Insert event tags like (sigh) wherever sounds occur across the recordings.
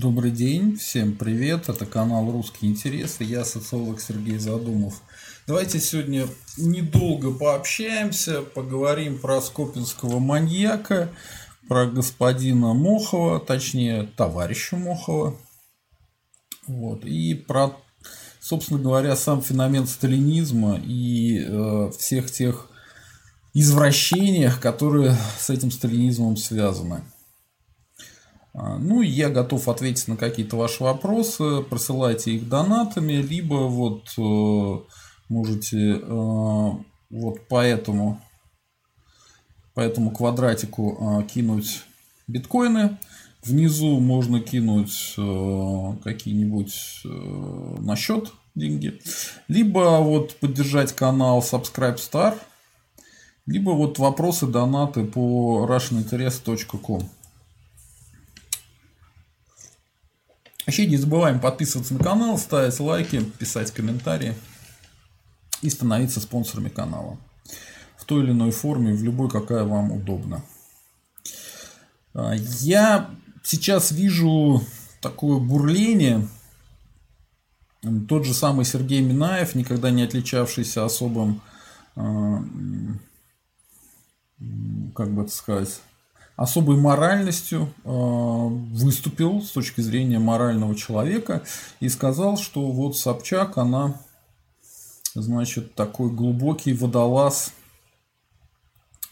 Добрый день, всем привет, это канал «Русские интересы», я социолог Сергей Задумов. Давайте сегодня недолго пообщаемся, поговорим про скопинского маньяка, про господина Мохова, точнее, товарища Мохова, вот, и про, собственно говоря, сам феномен сталинизма и э, всех тех извращениях, которые с этим сталинизмом связаны. А, ну, я готов ответить на какие-то ваши вопросы. Присылайте их донатами, либо вот э, можете э, вот по этому, по этому квадратику э, кинуть биткоины. Внизу можно кинуть какие-нибудь на счет деньги. Либо вот поддержать канал Subscribe Star. Либо вот вопросы, донаты по russianinterest.com. Вообще не забываем подписываться на канал, ставить лайки, писать комментарии и становиться спонсорами канала. В той или иной форме, в любой, какая вам удобна. Я сейчас вижу такое бурление. Тот же самый Сергей Минаев, никогда не отличавшийся особым, а, как бы это сказать, особой моральностью э, выступил с точки зрения морального человека и сказал, что вот Собчак, она, значит, такой глубокий водолаз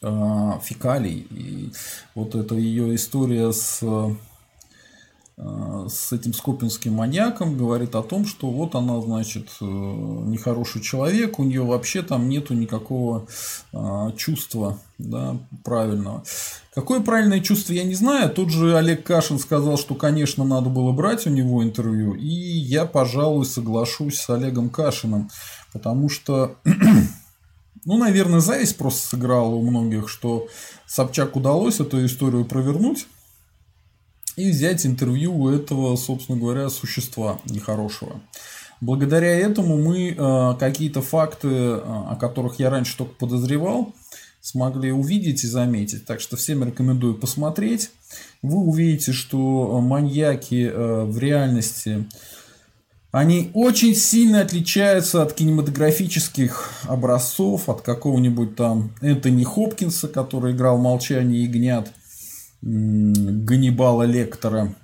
э, фекалий. И вот эта ее история с Э, с этим скопинским маньяком говорит о том, что вот она, значит, э, нехороший человек, у нее вообще там нету никакого э, чувства да, правильного. Какое правильное чувство, я не знаю. Тот же Олег Кашин сказал, что, конечно, надо было брать у него интервью. И я, пожалуй, соглашусь с Олегом Кашиным. Потому что, (clears throat) ну, наверное, зависть просто сыграла у многих, что Собчак удалось эту историю провернуть и взять интервью у этого, собственно говоря, существа нехорошего. Благодаря этому мы э, какие-то факты, э, о которых я раньше только подозревал, смогли увидеть и заметить. Так что всем рекомендую посмотреть. Вы увидите, что маньяки э, в реальности они очень сильно отличаются от кинематографических образцов, от какого-нибудь там Энтони Хопкинса, который играл «Молчание ягнят», Ганнибала Лектора,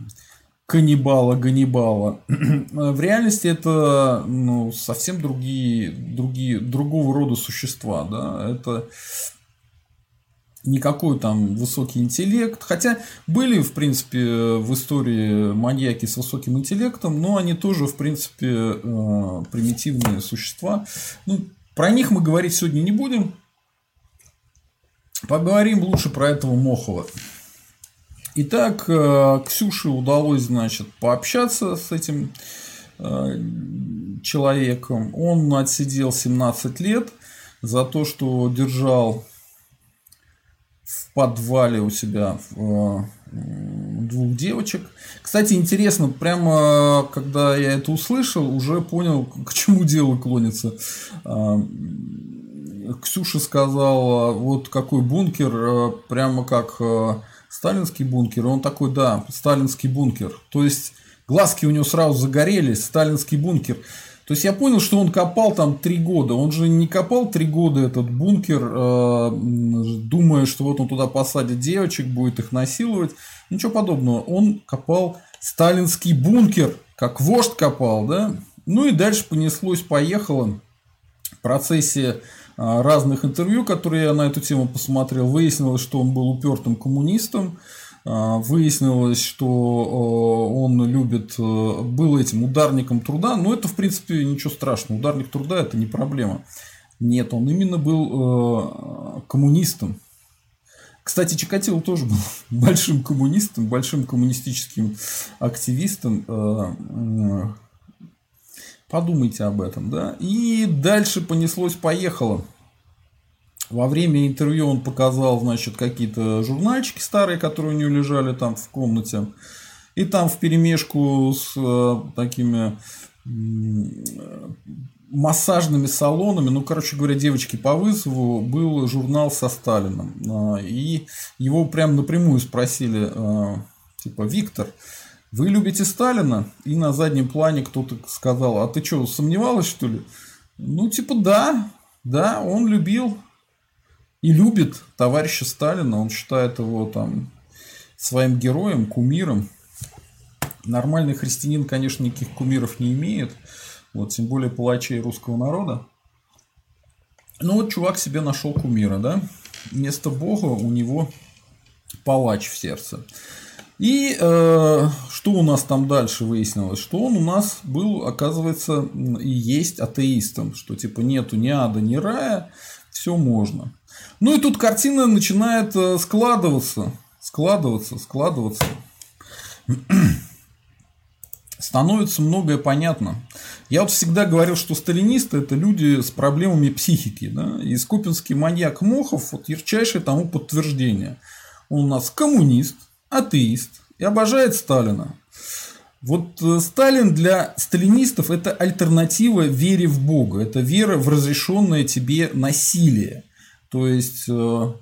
каннибала Ганнибала. (clears throat) В реальности это ну, совсем другие, другие, другого рода существа. Да? Это никакой там высокий интеллект. Хотя были, в принципе, в истории маньяки с высоким интеллектом, но они тоже, в принципе, э, примитивные существа. Ну, про них мы говорить сегодня не будем. Поговорим лучше про этого Мохова. Итак, э, Ксюше удалось, значит, пообщаться с этим э, человеком. Он отсидел 17 лет за то, что держал в подвале у себя э, двух девочек. Кстати, интересно, прямо когда я это услышал, уже понял, к чему дело клонится. Ксюша сказала, вот какой бункер, прямо как сталинский бункер, он такой, да, сталинский бункер. То есть, глазки у него сразу загорелись, сталинский бункер. То есть, я понял, что он копал там три года. Он же не копал три года этот бункер, э, думая, что вот он туда посадит девочек, будет их насиловать. Ничего подобного. Он копал сталинский бункер, как вождь копал, да. Ну и дальше понеслось, поехало. В процессе разных интервью, которые я на эту тему посмотрел, выяснилось, что он был упертым коммунистом, а, выяснилось, что он любит, э, был этим ударником труда, но это, в принципе, ничего страшного, ударник труда – это не проблема. Нет, он именно был э, коммунистом. Кстати, Чикатило тоже был (laughs) большим коммунистом, большим коммунистическим активистом, э, Подумайте об этом, да. И дальше понеслось-поехало. Во время интервью он показал, значит, какие-то журнальчики старые, которые у него лежали там в комнате. И там в перемешку с э, такими массажными салонами, ну, короче говоря, девочки по вызову, был журнал со Сталином. А, и его прям напрямую спросили, э, типа, Виктор, вы любите Сталина? И на заднем плане кто-то сказал, а ты что, сомневалась, что ли? Ну, типа, да, да, он любил и любит товарища Сталина. Он считает его там своим героем, кумиром. Нормальный христианин, конечно, никаких кумиров не имеет. Вот, тем более палачей русского народа. Ну вот чувак себе нашел кумира, да? Вместо Бога у него палач в сердце. И э, что у нас там дальше выяснилось? Что он у нас был, оказывается, и есть атеистом. Что типа нету ни ада, ни рая, все можно. Ну и тут картина начинает э, складываться, складываться, складываться. (clears throat) Становится многое понятно. Я вот всегда говорил, что сталинисты это люди с проблемами психики. Да? И скопинский маньяк Мохов вот ярчайшее тому подтверждение. Он у нас коммунист, атеист и обожает Сталина. Вот э, Сталин для сталинистов это альтернатива вере в Бога, это вера в разрешенное тебе насилие. То есть, э,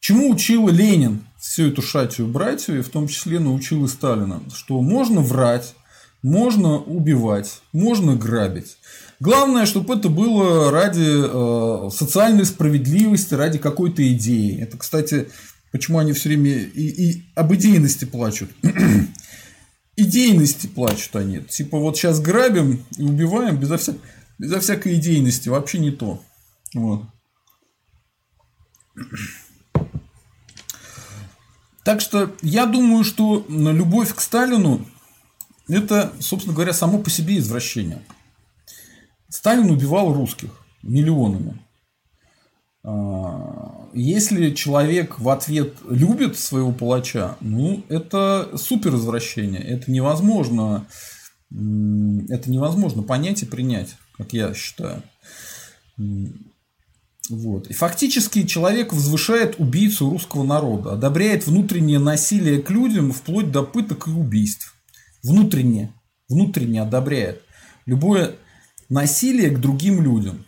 чему учил Ленин всю эту шатию братью, и в том числе научил и Сталина, что можно врать, можно убивать, можно грабить. Главное, чтобы это было ради э, социальной справедливости, ради какой-то идеи. Это, кстати, Почему они все время и, и об идейности плачут? (clears throat) идейности плачут они. Типа вот сейчас грабим и убиваем безо, вся... безо всякой идейности. Вообще не то. Вот. (clears throat) Так что я думаю, что любовь к Сталину это, собственно говоря, само по себе извращение. Сталин убивал русских миллионами. А, если человек в ответ любит своего палача, ну, это супер извращение. Это невозможно, это невозможно понять и принять, как я считаю. Вот. И фактически человек возвышает убийцу русского народа, одобряет внутреннее насилие к людям вплоть до пыток и убийств. Внутренне, внутренне одобряет любое насилие к другим людям.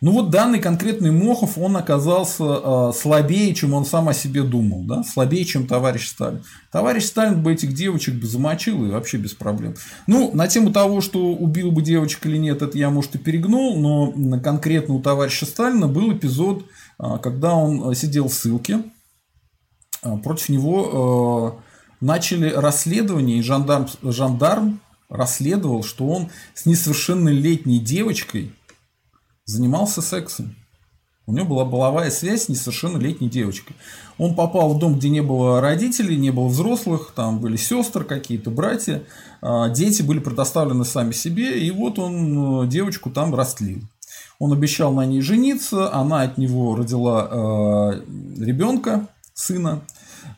Ну вот данный конкретный Мохов, он оказался э, слабее, чем он сам о себе думал, да? слабее, чем товарищ Сталин. Товарищ Сталин бы этих девочек бы замочил и вообще без проблем. Ну, на тему того, что убил бы девочек или нет, это я, может, и перегнул, но конкретно у товарища Сталина был эпизод, э, когда он сидел в ссылке, э, против него начали расследование, и жандарм, жандарм расследовал, что он с несовершеннолетней девочкой занимался сексом. У него была половая связь с несовершеннолетней девочкой. Он попал в дом, где не было родителей, не было взрослых, там были сестры какие-то, братья. А, дети были предоставлены сами себе, и вот он э, девочку там растлил. Он обещал на ней жениться, она от него родила э, ребенка, сына.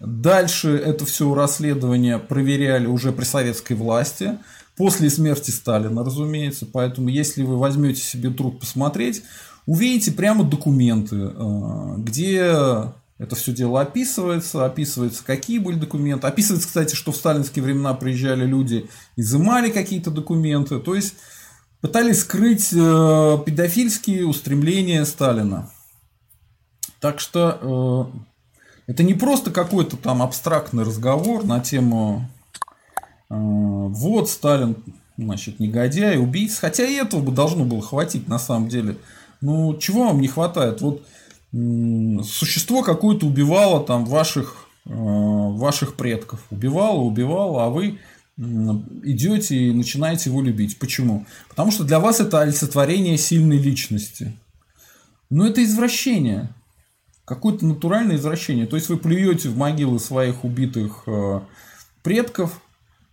Дальше это все расследование проверяли уже при советской власти. После смерти Сталина, разумеется. Поэтому, если вы возьмете себе труд посмотреть, увидите прямо документы, э, где это все дело описывается, описывается, какие были документы. Описывается, кстати, что в сталинские времена приезжали люди, изымали какие-то документы. То есть, пытались скрыть э, педофильские устремления Сталина. Так что э, это не просто какой-то там абстрактный разговор на тему вот Сталин, значит, негодяй, убийца. Хотя и этого бы должно было хватить на самом деле. Ну, чего вам не хватает? Вот существо какое-то убивало там ваших, а, ваших предков. Убивало, убивало, а вы идете и начинаете его любить. Почему? Потому что для вас это олицетворение сильной личности. Но это извращение. Какое-то натуральное извращение. То есть вы плюете в могилы своих убитых а, предков,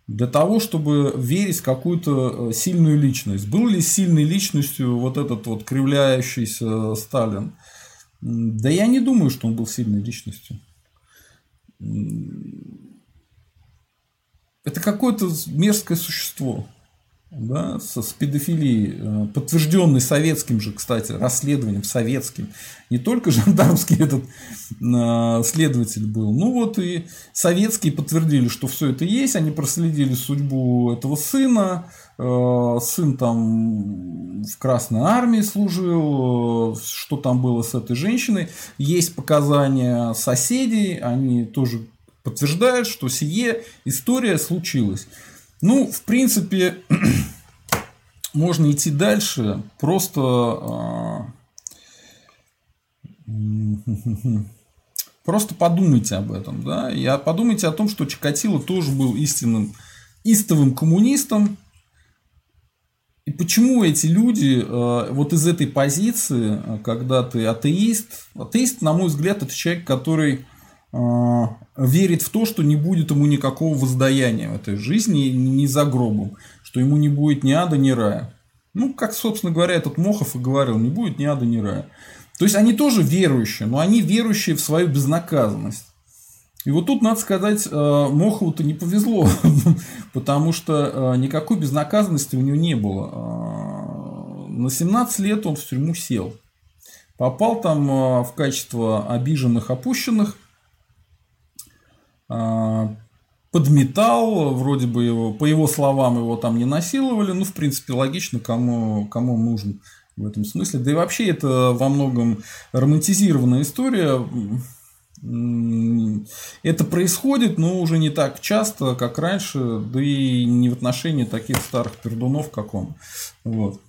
для того, чтобы верить в какую-то э, сильную личность. Был ли сильной личностью вот этот вот кривляющийся Сталин? Да я не думаю, что он был сильной личностью. Это какое-то мерзкое существо да, с, с педофилией, э, подтвержденный советским же, кстати, расследованием советским. Не только (laughs) жандармский этот э, следователь был, ну вот и советские подтвердили, что все это есть, они проследили судьбу этого сына, э, сын там в Красной Армии служил, что там было с этой женщиной, есть показания соседей, они тоже подтверждает, что сие история случилась. Ну, в принципе, (clears throat) можно идти дальше, просто а, (laughs) Просто подумайте об этом, да, и подумайте о том, что Чикатило тоже был истинным, истовым коммунистом, и почему эти люди э, вот из этой позиции, э, когда ты атеист, атеист, на мой взгляд, это человек, который верит в то, что не будет ему никакого воздаяния в этой жизни ни за гробом, что ему не будет ни ада, ни рая. Ну, как, собственно говоря, этот Мохов и говорил, не будет ни ада, ни рая. То есть они тоже верующие, но они верующие в свою безнаказанность. И вот тут, надо сказать, э, Мохову-то не повезло, (laughs) потому что э, никакой безнаказанности у него не было. Э, на 17 лет он в тюрьму сел. Попал там в качество обиженных, опущенных, подметал, вроде бы его, по его словам, его там не насиловали, ну, в принципе, логично, кому, кому нужен в этом смысле. Да и вообще это во многом романтизированная история. Это происходит, но уже не так часто, как раньше, да и не в отношении таких старых пердунов, как он. Вот.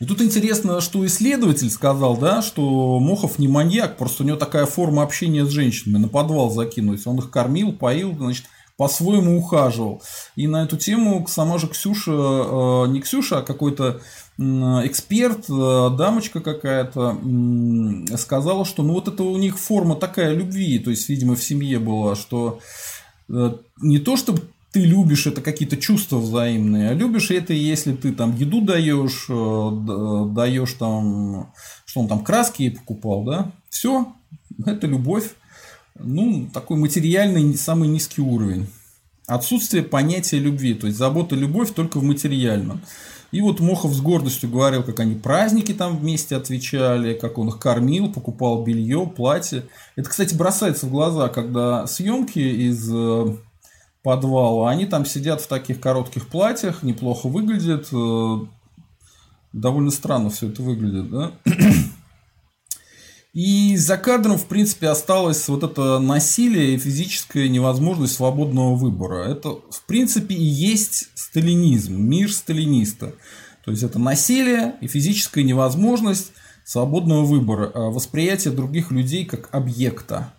И тут интересно, что исследователь сказал, да, что Мохов не маньяк, просто у него такая форма общения с женщинами, на подвал закинуть. Он их кормил, поил, значит, по-своему ухаживал. И на эту тему сама же Ксюша, э, не Ксюша, а какой-то эксперт, э, дамочка какая-то, сказала, что ну вот это у них форма такая любви, то есть, видимо, в семье была, что э, не то, чтобы ты любишь это какие-то чувства взаимные, а любишь это, если ты там еду даешь, даешь там, что он там краски покупал, да, все, это любовь ну, такой материальный самый низкий уровень. Отсутствие понятия любви, то есть забота, любовь только в материальном. И вот Мохов с гордостью говорил, как они праздники там вместе отвечали, как он их кормил, покупал белье, платье. Это, кстати, бросается в глаза, когда съемки из подвала, они там сидят в таких коротких платьях, неплохо выглядят, э, довольно странно все это выглядит, да? И за кадром, в принципе, осталось вот это насилие и физическая невозможность свободного выбора. Это, в принципе, и есть сталинизм, мир сталиниста. То есть это насилие и физическая невозможность свободного выбора, а восприятие других людей как объекта,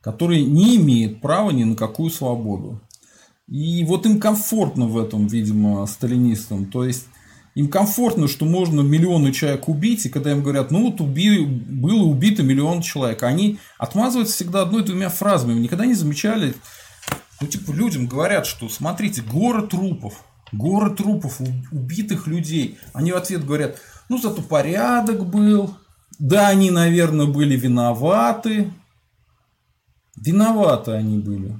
который не имеет права ни на какую свободу. И вот им комфортно в этом, видимо, сталинистам. То есть им комфортно, что можно миллионы человек убить, и когда им говорят, ну вот уби, было убито миллион человек, они отмазываются всегда одной-двумя фразами. Никогда не замечали, ну типа людям говорят, что смотрите, горы трупов, горы трупов, убитых людей. Они в ответ говорят, ну зато порядок был, да, они, наверное, были виноваты. Виноваты они были.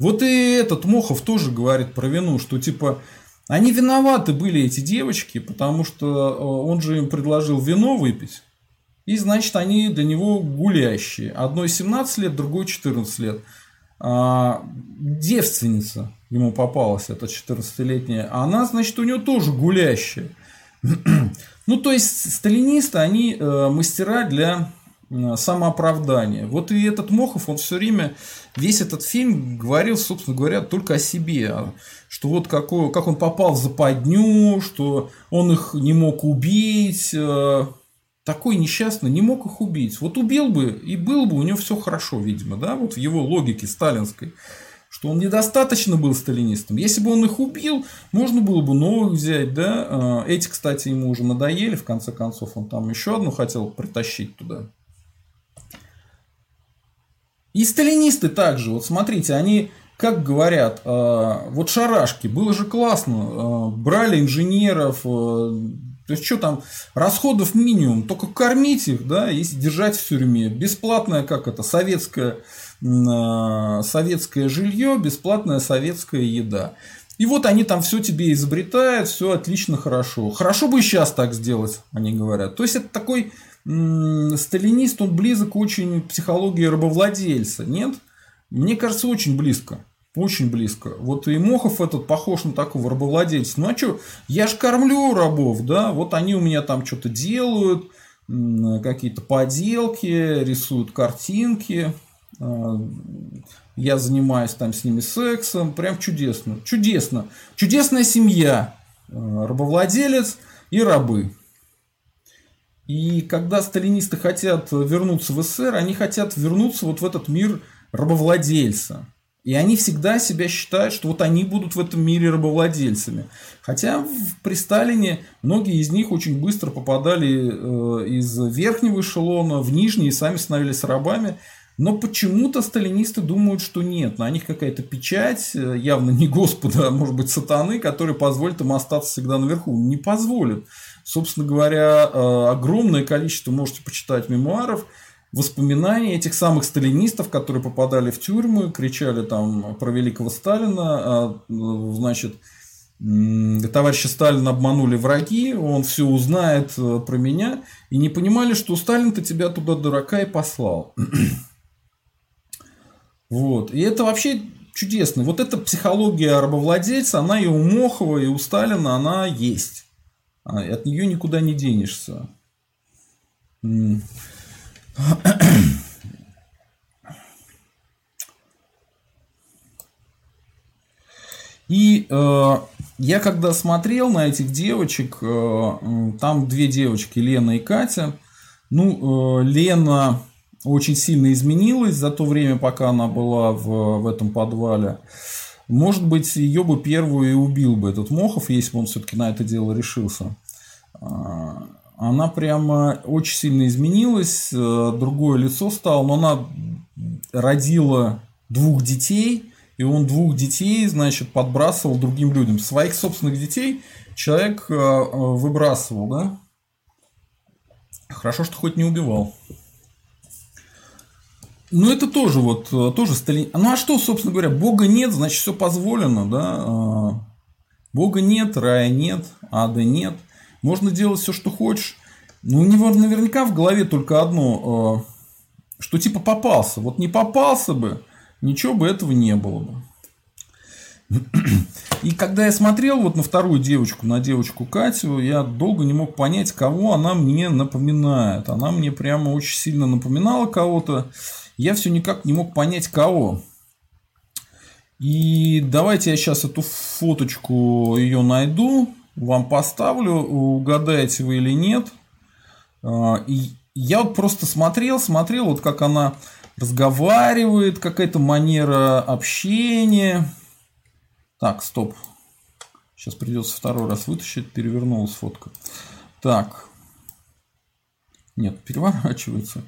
Вот и этот Мохов тоже говорит про вину, что типа они виноваты были, эти девочки, потому что э, он же им предложил вино выпить. И, значит, они для него гулящие. Одной 17 лет, другой 14 лет. А, девственница ему попалась, эта 14-летняя. А она, значит, у него тоже гулящая. (clears throat) ну, то есть, сталинисты, они э, мастера для самооправдания. Вот и этот Мохов, он все время, весь этот фильм говорил, собственно говоря, только о себе что вот какой, как он попал в западню, что он их не мог убить. Э, такой несчастный не мог их убить. Вот убил бы, и было бы у него все хорошо, видимо, да, вот в его логике сталинской что он недостаточно был сталинистом. Если бы он их убил, можно было бы новых взять, да. Э, эти, кстати, ему уже надоели, в конце концов, он там еще одну хотел притащить туда. И сталинисты также, вот смотрите, они как говорят, э, вот шарашки, было же классно, э, брали инженеров, то есть, что там, расходов минимум, только кормить их, да, и держать в тюрьме. Бесплатное, как это, советское, советское жилье, бесплатная советская еда. И вот они там все тебе изобретают, все отлично, хорошо. Хорошо бы и сейчас так сделать, они говорят. То есть, это такой сталинист, он близок очень к психологии рабовладельца, нет? Мне кажется, очень близко. Очень близко. Вот и Мохов этот похож на такого рабовладельца. Ну а что, я же кормлю рабов, да, вот они у меня там что-то делают, какие-то поделки, рисуют картинки. А, я занимаюсь там с ними сексом. Прям чудесно. Чудесно. Чудесная семья. А, рабовладелец и рабы. И когда сталинисты хотят вернуться в СССР, они хотят вернуться вот в этот мир рабовладельца. И они всегда себя считают, что вот они будут в этом мире рабовладельцами. Хотя при Сталине многие из них очень быстро попадали э, из верхнего эшелона в нижний и сами становились рабами. Но почему-то сталинисты думают, что нет. На них какая-то печать, э, явно не Господа, а может быть сатаны, который позволит им остаться всегда наверху. Не позволит. Собственно говоря, э, огромное количество, можете почитать мемуаров, воспоминания этих самых сталинистов, которые попадали в тюрьму, кричали там про великого Сталина, а, значит, товарища Сталина обманули враги, он все узнает э, про меня, и не понимали, что Сталин-то тебя туда дурака и послал. Вот. И это вообще чудесно. Вот эта психология рабовладельца, она и у Мохова, и у Сталина, она есть. А от нее никуда не денешься. И э, я когда смотрел на этих девочек, э, там две девочки, Лена и Катя. Ну, э, Лена очень сильно изменилась за то время, пока она была в, в этом подвале. Может быть, ее бы первую и убил бы этот Мохов, если бы он все-таки на это дело решился. А, она прямо очень сильно изменилась, э, другое лицо стало, но она родила двух детей, и он двух детей, значит, подбрасывал другим людям. Своих собственных детей человек э, выбрасывал, да? Хорошо, что хоть не убивал. Ну, это тоже вот, тоже Сталин. Ну, а что, собственно говоря, Бога нет, значит, все позволено, да? Бога нет, рая нет, ада нет – можно делать все, что хочешь. Но у него наверняка в голове только одно, э, что типа попался. Вот не попался бы, ничего бы этого не было бы. И когда я смотрел вот на вторую девочку, на девочку Катю, я долго не мог понять, кого она мне напоминает. Она мне прямо очень сильно напоминала кого-то. Я все никак не мог понять, кого. И давайте я сейчас эту фоточку ее найду вам поставлю, угадаете вы или нет. А, и я вот просто смотрел, смотрел, вот как она разговаривает, какая-то манера общения. Так, стоп. Сейчас придется второй раз вытащить, перевернулась фотка. Так. Нет, переворачивается.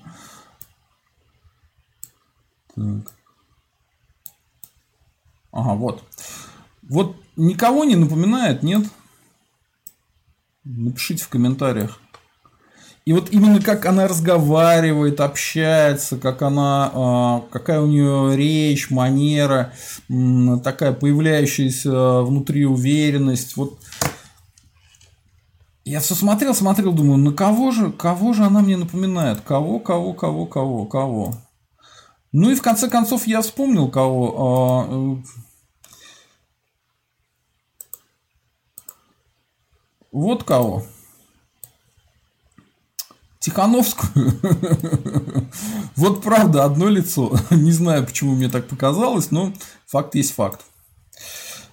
Так. Ага, вот. Вот никого не напоминает, нет? Напишите в комментариях. И вот именно как она разговаривает, общается, как она, а, какая у нее речь, манера, такая появляющаяся внутри уверенность. Вот я все смотрел, смотрел, думаю, на кого же, кого же она мне напоминает? Кого, кого, кого, кого, кого? Ну и в конце концов я вспомнил кого. А, Вот кого. Тихановскую. (laughs) вот правда, одно лицо. (laughs) Не знаю, почему мне так показалось, но факт есть факт.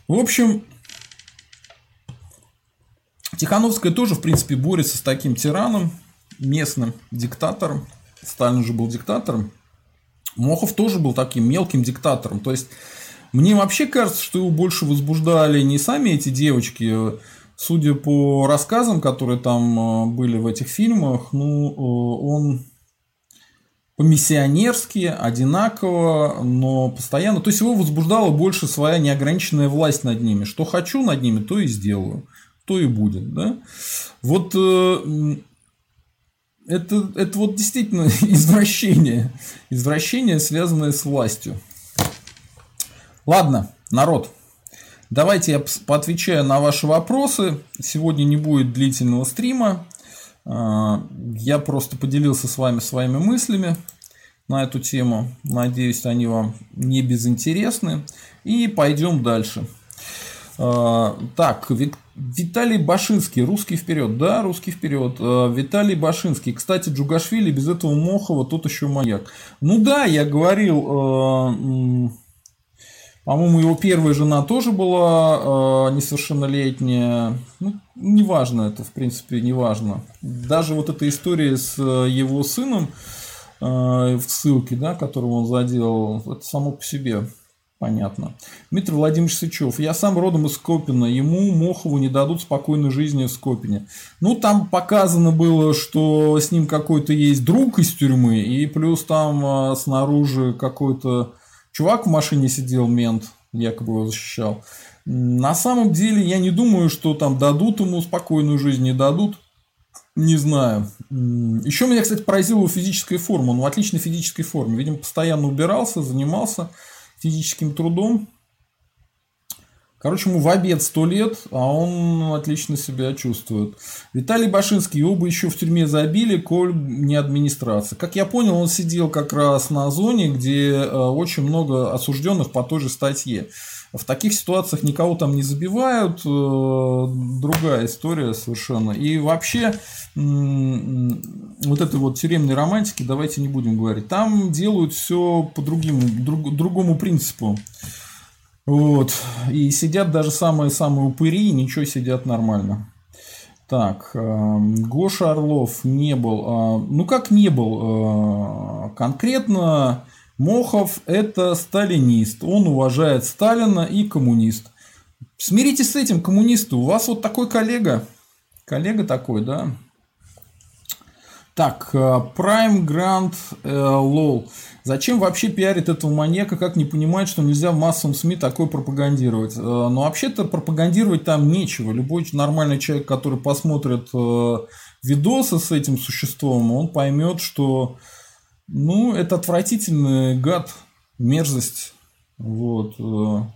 В общем, Тихановская тоже, в принципе, борется с таким тираном, местным диктатором. Сталин же был диктатором. Мохов тоже был таким мелким диктатором. То есть, мне вообще кажется, что его больше возбуждали не сами эти девочки, Судя по рассказам, которые там э, были в этих фильмах, ну, э, он по-миссионерски, одинаково, но постоянно. То есть его возбуждала больше своя неограниченная власть над ними. Что хочу над ними, то и сделаю. То и будет. Да? Вот э, это, это вот действительно (laughs) извращение. Извращение, связанное с властью. Ладно, народ. Давайте я поотвечаю на ваши вопросы. Сегодня не будет длительного стрима. А, я просто поделился с вами своими мыслями на эту тему. Надеюсь, они вам не безинтересны. И пойдем дальше. А, так, Виталий Башинский, русский вперед, да, русский вперед. А, Виталий Башинский, кстати, Джугашвили без этого Мохова тот еще маяк. Ну да, я говорил, по-моему, его первая жена тоже была несовершеннолетняя. Ну, неважно это, в принципе, неважно. Даже вот эта история с его сыном в ссылке, да, которую он заделал, это само по себе Понятно. Дмитрий Владимирович Сычев. Я сам родом из Скопина. Ему, Мохову, не дадут спокойной жизни в Скопине. Ну, там показано было, что с ним какой-то есть друг из тюрьмы. И плюс там а, снаружи какой-то чувак в машине сидел, мент, якобы его защищал. На самом деле, я не думаю, что там дадут ему спокойную жизнь, не дадут. Не знаю. Еще меня, кстати, поразила физическая форма. Он в отличной физической форме. Видимо, постоянно убирался, занимался физическим трудом. Короче, ему в обед 100 лет, а он отлично себя чувствует. Виталий Башинский, его бы еще в тюрьме забили, коль не администрация. Как я понял, он сидел как раз на зоне, где э, очень много осужденных по той же статье. В таких ситуациях никого там не забивают, э, другая история совершенно. И вообще, вот этой вот тюремной романтики давайте не будем говорить. Там делают все по другим, друг, другому принципу. Вот. И сидят даже самые-самые упыри, ничего сидят нормально. Так, э, Гоша Орлов не был. А, ну как не был? Э, конкретно Мохов – это сталинист. Он уважает Сталина и коммунист. Смиритесь с этим, коммунисты. У вас вот такой коллега. Коллега такой, да. Так, э, Prime Grand э, LOL. Зачем вообще пиарит этого маньяка, как не понимать, что нельзя в массовом СМИ такое пропагандировать? Э, Но ну, вообще-то пропагандировать там нечего. Любой нормальный человек, который посмотрит видосы с этим существом, он поймет, что ну, это отвратительный гад, мерзость. Вот. Э.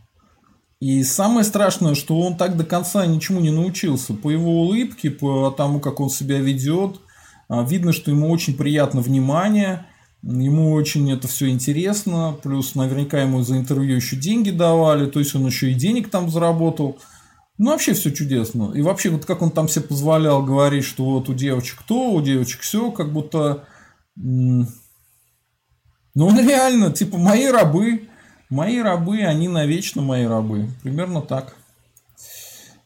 И самое страшное, что он так до конца ничему не научился. По его улыбке, по тому, как он себя ведет, видно, что ему очень приятно внимание, ему очень это все интересно, плюс наверняка ему за интервью еще деньги давали, то есть он еще и денег там заработал. Ну, вообще все чудесно. И вообще, вот как он там себе позволял говорить, что вот у девочек то, у девочек все, как будто ну, он (laughs) реально, типа, мои рабы, мои рабы, они навечно мои рабы. Примерно так.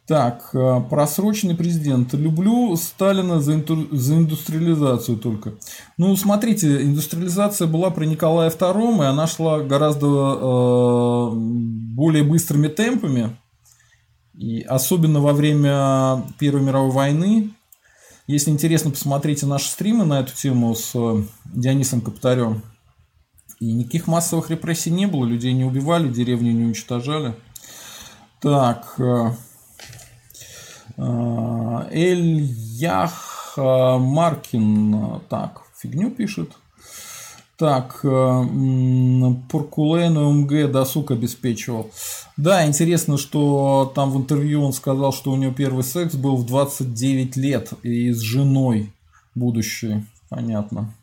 Так, э, просроченный президент. Люблю Сталина за, инту... за индустриализацию только. Ну, смотрите, индустриализация была при Николае II, и она шла гораздо э, более быстрыми темпами. И особенно во время Первой мировой войны. Если интересно, посмотрите наши стримы на эту тему с э, Дионисом Капитарем. И никаких массовых репрессий не было, людей не убивали, деревни не уничтожали. Так. Э, э, Эльях Маркин. Так, фигню пишет. Так, Поркулейн МГ досуг обеспечивал. Да, интересно, что там в интервью он сказал, что у него первый секс был в 29 лет и с женой будущей. Понятно.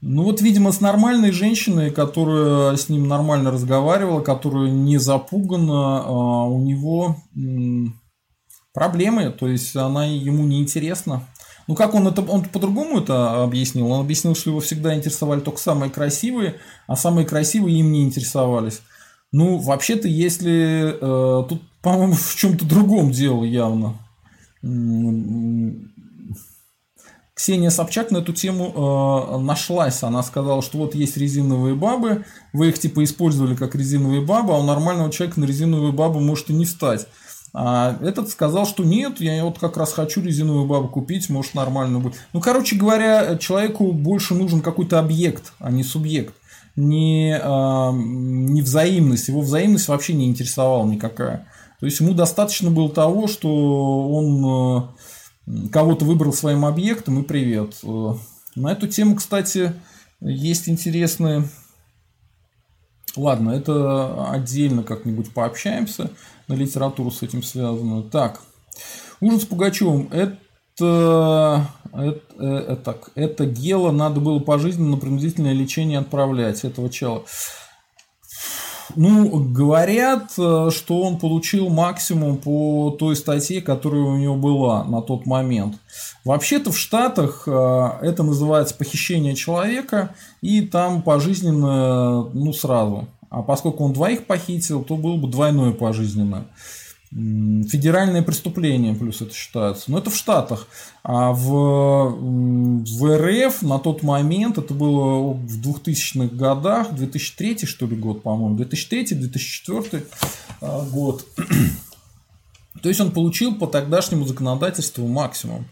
Ну вот, видимо, с нормальной женщиной, которая с ним нормально разговаривала, которая не запугана, а у него проблемы, то есть она ему не интересна. Ну как он это, он по-другому это объяснил? Он объяснил, что его всегда интересовали только самые красивые, а самые красивые им не интересовались. Ну, вообще-то, если э, тут, по-моему, в чем-то другом дело явно. Ксения Собчак на эту тему э, нашлась. Она сказала, что вот есть резиновые бабы, вы их типа использовали как резиновые бабы, а у нормального человека на резиновую бабу может и не встать. А этот сказал, что нет, я вот как раз хочу резиновую бабу купить, может нормально будет. Ну, короче говоря, человеку больше нужен какой-то объект, а не субъект. Не, э, не взаимность. Его взаимность вообще не интересовала никакая. То есть ему достаточно было того, что он... Э, кого-то выбрал своим объектом и привет. Э, на эту тему, кстати, есть интересные... Ладно, это отдельно как-нибудь пообщаемся на литературу с этим связанную. Так, ужас с Пугачевым. Это, это, это, так, это гело надо было пожизненно на принудительное лечение отправлять этого чела. Ну, говорят, э, что он получил максимум по той статье, которая у него была на тот момент. Вообще-то в Штатах э, это называется похищение человека, и там пожизненно, ну, сразу. А поскольку он двоих похитил, то было бы двойное пожизненное федеральное преступление, плюс это считается. Но это в Штатах. А в, в РФ на тот момент, это было в 2000-х годах, 2003 что ли год, по-моему, 2003-2004 а, год. (clears throat) То есть он получил по тогдашнему законодательству максимум.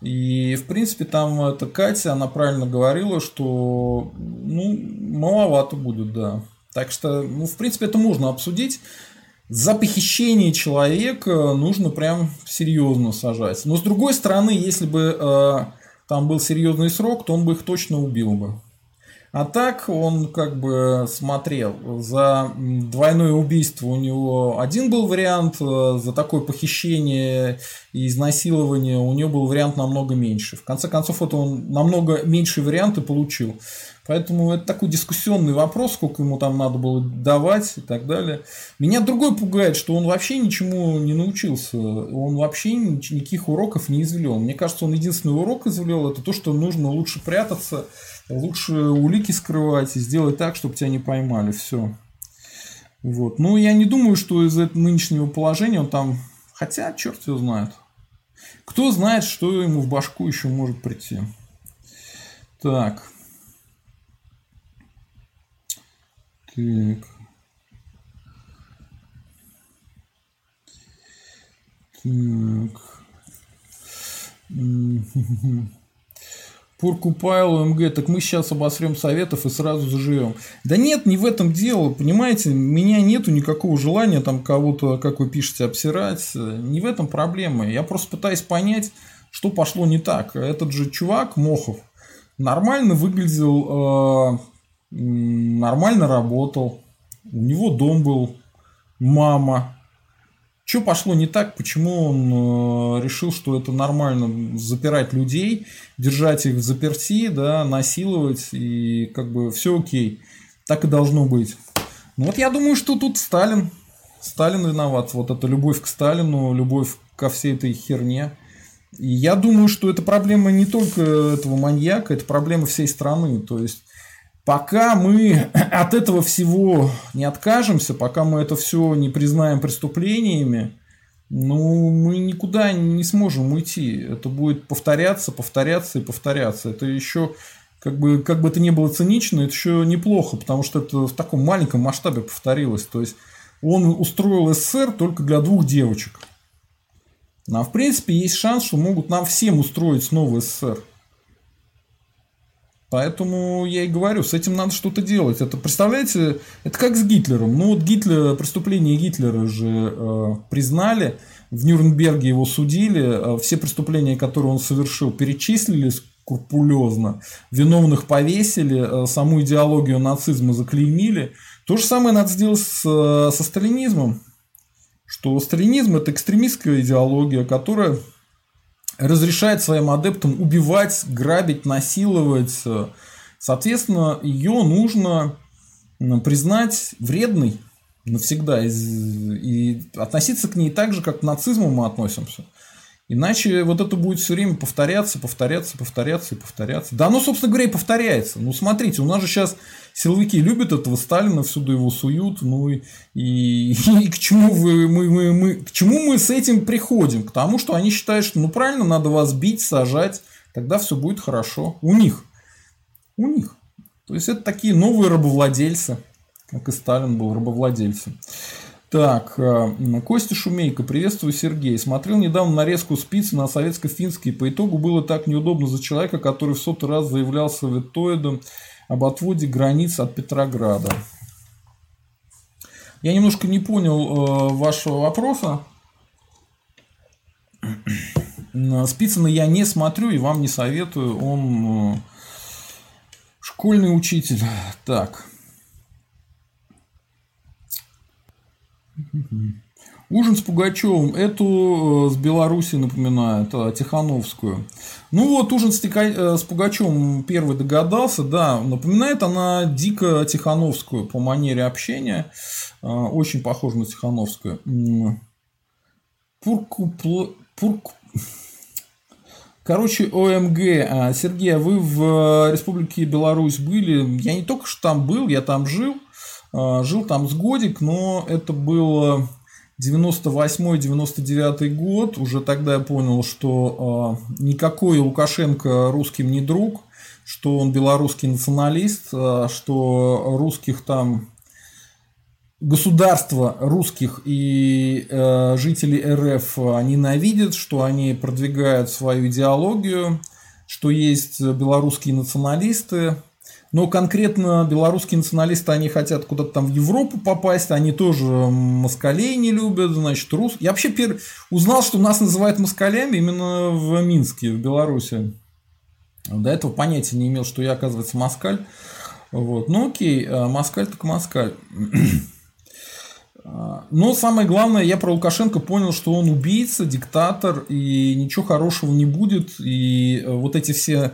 И, в принципе, там эта Катя, она правильно говорила, что, ну, маловато будет, да. Так что, ну, в принципе, это можно обсудить за похищение человека нужно прям серьезно сажать. Но с другой стороны, если бы э, там был серьезный срок, то он бы их точно убил бы. А так он как бы смотрел. За двойное убийство у него один был вариант, э, за такое похищение и изнасилование у него был вариант намного меньше. В конце концов, это он намного меньшие варианты получил. Поэтому это такой дискуссионный вопрос, сколько ему там надо было давать и так далее. Меня другой пугает, что он вообще ничему не научился. Он вообще никаких уроков не извлел. Мне кажется, он единственный урок извлел, это то, что нужно лучше прятаться, лучше улики скрывать и сделать так, чтобы тебя не поймали. Все. Вот. Ну, я не думаю, что из этого нынешнего положения он там... Хотя, черт его знает. Кто знает, что ему в башку еще может прийти. Так. Так. Так. Поркупайл МГ, так мы сейчас обосрем советов и сразу заживем. Да нет, не в этом дело, понимаете, у меня нету никакого желания там кого-то, как вы пишете, обсирать. Не в этом проблема. Я просто пытаюсь понять, что пошло не так. Этот же чувак, Мохов, нормально выглядел э, нормально работал, у него дом был, мама. Что пошло не так, почему он э, решил, что это нормально запирать людей, держать их в заперти, да, насиловать и как бы все окей. Так и должно быть. Ну вот я думаю, что тут Сталин. Сталин виноват. Вот это любовь к Сталину, любовь ко всей этой херне. И я думаю, что это проблема не только этого маньяка, это проблема всей страны. То есть Пока мы (clears throat) от этого всего не откажемся, пока мы это все не признаем преступлениями, ну, мы никуда не сможем уйти. Это будет повторяться, повторяться и повторяться. Это еще, как бы, как бы это ни было цинично, это еще неплохо, потому что это в таком маленьком масштабе повторилось. То есть, он устроил СССР только для двух девочек. А в принципе, есть шанс, что могут нам всем устроить снова СССР. Поэтому я и говорю, с этим надо что-то делать. Это, представляете, это как с Гитлером. Ну вот Гитлер, преступление Гитлера же э, признали, в Нюрнберге его судили, э, все преступления, которые он совершил, перечислили скрупулезно, виновных повесили, э, саму идеологию нацизма заклеймили. То же самое надо сделать с, э, со сталинизмом, что сталинизм это экстремистская идеология, которая разрешает своим адептам убивать, грабить, насиловать. Соответственно, ее нужно признать вредной навсегда и, относиться к ней так же, как к нацизму мы относимся. Иначе вот это будет все время повторяться, повторяться, повторяться и повторяться. Да оно, собственно говоря, и повторяется. Ну, смотрите, у нас же сейчас силовики любят этого Сталина, всюду его суют. Ну, и, и, и к, чему вы, мы, мы, мы, к чему мы с этим приходим? К тому, что они считают, что ну правильно, надо вас бить, сажать, тогда все будет хорошо. У них. У них. То есть, это такие новые рабовладельцы, как и Сталин был рабовладельцем. Так, э, Костя Шумейко, приветствую, Сергей. Смотрел недавно нарезку спицы на советско-финский. По итогу было так неудобно за человека, который в сотый раз заявлял советоидом об отводе границ от Петрограда. Я немножко не понял э, вашего вопроса. Спицына я не смотрю и вам не советую. Он э, школьный учитель. Так. Ужин с Пугачевым, эту с Беларуси напоминает, Тихановскую. Ну вот, ужин с, Тика... с Пугачевым первый догадался, да, напоминает она дико Тихановскую по манере общения, очень похожа на Тихановскую. Пурку... Пурку... Короче, ОМГ. А, Сергей, а вы в э, Республике Беларусь были? Я не только что там был, я там жил. Жил там с годик, но это было 98-99 год. Уже тогда я понял, что никакой Лукашенко русским не друг, что он белорусский националист, что русских там государства русских и э, жителей РФ ненавидят, что они продвигают свою идеологию, что есть белорусские националисты. Но конкретно белорусские националисты, они хотят куда-то там в Европу попасть, они тоже москалей не любят, значит, рус. Я вообще пер... узнал, что нас называют москалями именно в Минске, в Беларуси. До этого понятия не имел, что я, оказывается, москаль. Вот. Ну окей, э, москаль так москаль. (clears throat) Но самое главное, я про Лукашенко понял, что он убийца, диктатор, и ничего хорошего не будет. И вот эти все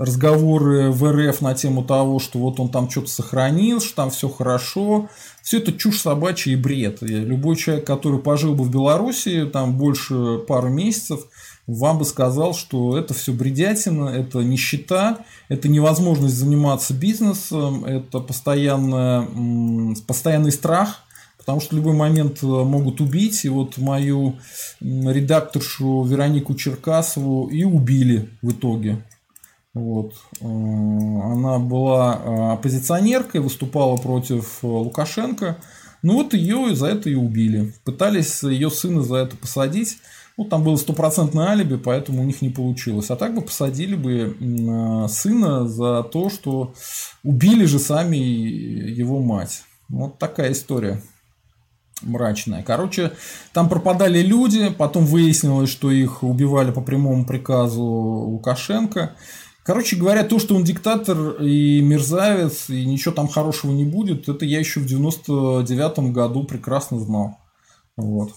разговоры в РФ на тему того, что вот он там что-то сохранил, что там все хорошо, все это чушь собачья и бред. И любой человек, который пожил бы в Беларуси там больше пары месяцев, вам бы сказал, что это все бредятина, это нищета, это невозможность заниматься бизнесом, это постоянный, постоянный страх – потому что в любой момент э, могут убить. И вот мою редакторшу Веронику Черкасову и убили в итоге. Вот. Э, она была э, оппозиционеркой, выступала против Лукашенко. Ну вот ее за это и убили. Пытались ее сына за это посадить. Ну, там было стопроцентное алиби, поэтому у них не получилось. А так бы посадили бы сына за то, что убили же сами его мать. Вот такая история мрачная. Короче, там пропадали люди, потом выяснилось, что их убивали по прямому приказу Лукашенко. Короче говоря, то, что он диктатор и мерзавец, и ничего там хорошего не будет, это я еще в 99 году прекрасно знал. Вот.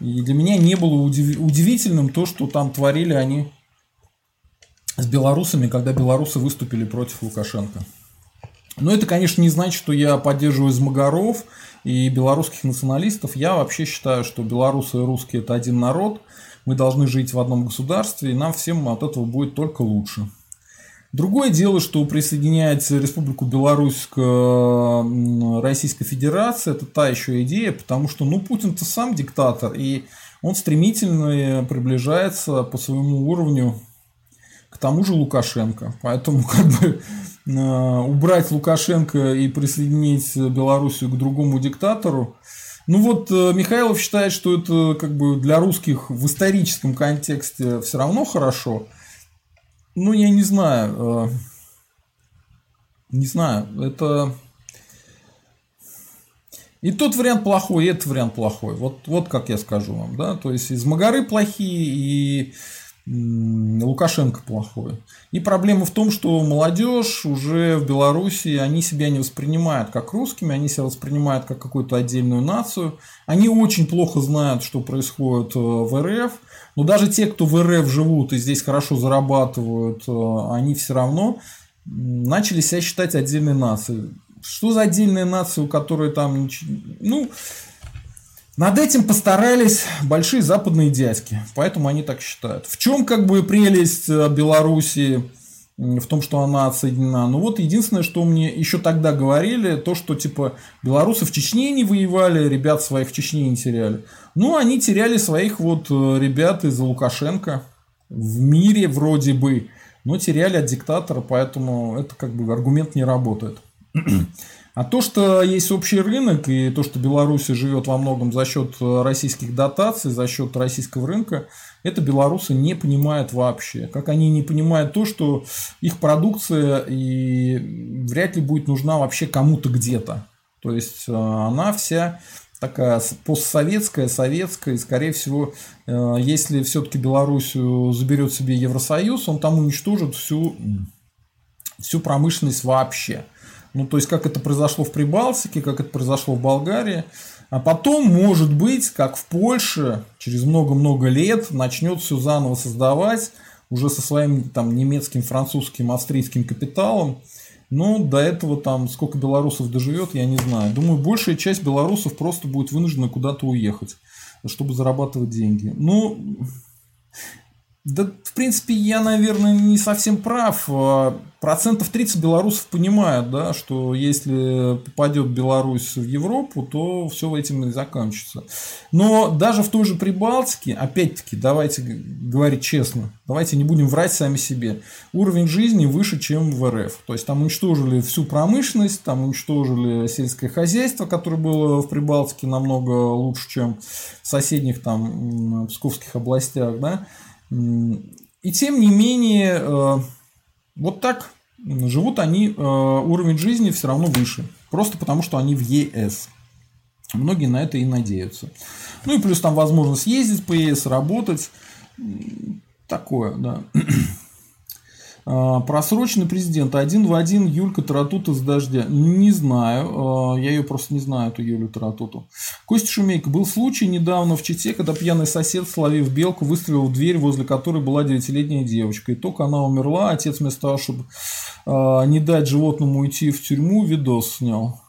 И для меня не было удив... удивительным то, что там творили они с белорусами, когда белорусы выступили против Лукашенко. Но это, конечно, не значит, что я поддерживаю Змагаров и белорусских националистов. Я вообще считаю, что белорусы и русские – это один народ. Мы должны жить в одном государстве, и нам всем от этого будет только лучше. Другое дело, что присоединяется Республику Беларусь к Российской Федерации, это та еще идея, потому что, ну, Путин-то сам диктатор, и он стремительно приближается по своему уровню к тому же Лукашенко. Поэтому, (laughs) как бы, Э, убрать Лукашенко и присоединить Белоруссию к другому диктатору. Ну вот э, Михайлов считает, что это как бы для русских в историческом контексте все равно хорошо. Ну, я не знаю. Э, не знаю. Это... И тот вариант плохой, и этот вариант плохой. Вот, вот как я скажу вам. Да? То есть, из Магары плохие, и Лукашенко плохой. И проблема в том, что молодежь уже в Беларуси, они себя не воспринимают как русскими, они себя воспринимают как какую-то отдельную нацию. Они очень плохо знают, что происходит э, в РФ. Но даже те, кто в РФ живут и здесь хорошо зарабатывают, э, они все равно начали себя считать отдельной нацией. Что за отдельная нация, у которой там... Ну, над этим постарались большие западные дядьки, поэтому они так считают. В чем как бы прелесть э, Беларуси в том, что она отсоединена. Ну вот единственное, что мне еще тогда говорили, то, что типа белорусы в Чечне не воевали, ребят своих в Чечне не теряли. Ну, они теряли своих вот э, ребят из Лукашенко в мире вроде бы, но теряли от диктатора, поэтому это как бы аргумент не работает. А то, что есть общий рынок, и то, что Беларусь живет во многом за счет э, российских дотаций, за счет российского рынка, это белорусы не понимают вообще. Как они не понимают то, что их продукция и вряд ли будет нужна вообще кому-то где-то. То есть э, она вся такая постсоветская, советская, и, скорее всего, э, если все-таки Белоруссию заберет себе Евросоюз, он там уничтожит всю, всю промышленность вообще. Ну, то есть, как это произошло в Прибалтике, как это произошло в Болгарии. А потом, может быть, как в Польше, через много-много лет начнет все заново создавать, уже со своим там немецким, французским, австрийским капиталом. Ну, до этого там сколько белорусов доживет, я не знаю. Думаю, большая часть белорусов просто будет вынуждена куда-то уехать, чтобы зарабатывать деньги. Ну, да, в принципе, я, наверное, не совсем прав. А, процентов 30 белорусов понимают, да, что если попадет Беларусь в Европу, то все этим и закончится. Но даже в той же Прибалтике, опять-таки, давайте говорить честно, давайте не будем врать сами себе, уровень жизни выше, чем в РФ. То есть там уничтожили всю промышленность, там уничтожили сельское хозяйство, которое было в Прибалтике намного лучше, чем в соседних там псковских областях, да. И тем не менее, э, вот так живут они, э, уровень жизни все равно выше. Просто потому, что они в ЕС. Многие на это и надеются. Ну и плюс там возможность ездить по ЕС, работать. Такое, да. А, просроченный президент. Один в один Юлька Таратута с дождя. Не знаю. А, я ее просто не знаю, эту Юлю Таратуту. Костя Шумейко. Был случай недавно в Чите, когда пьяный сосед, словив белку, выстрелил в дверь, возле которой была девятилетняя девочка. И только она умерла. Отец вместо того, чтобы а, не дать животному уйти в тюрьму, видос снял.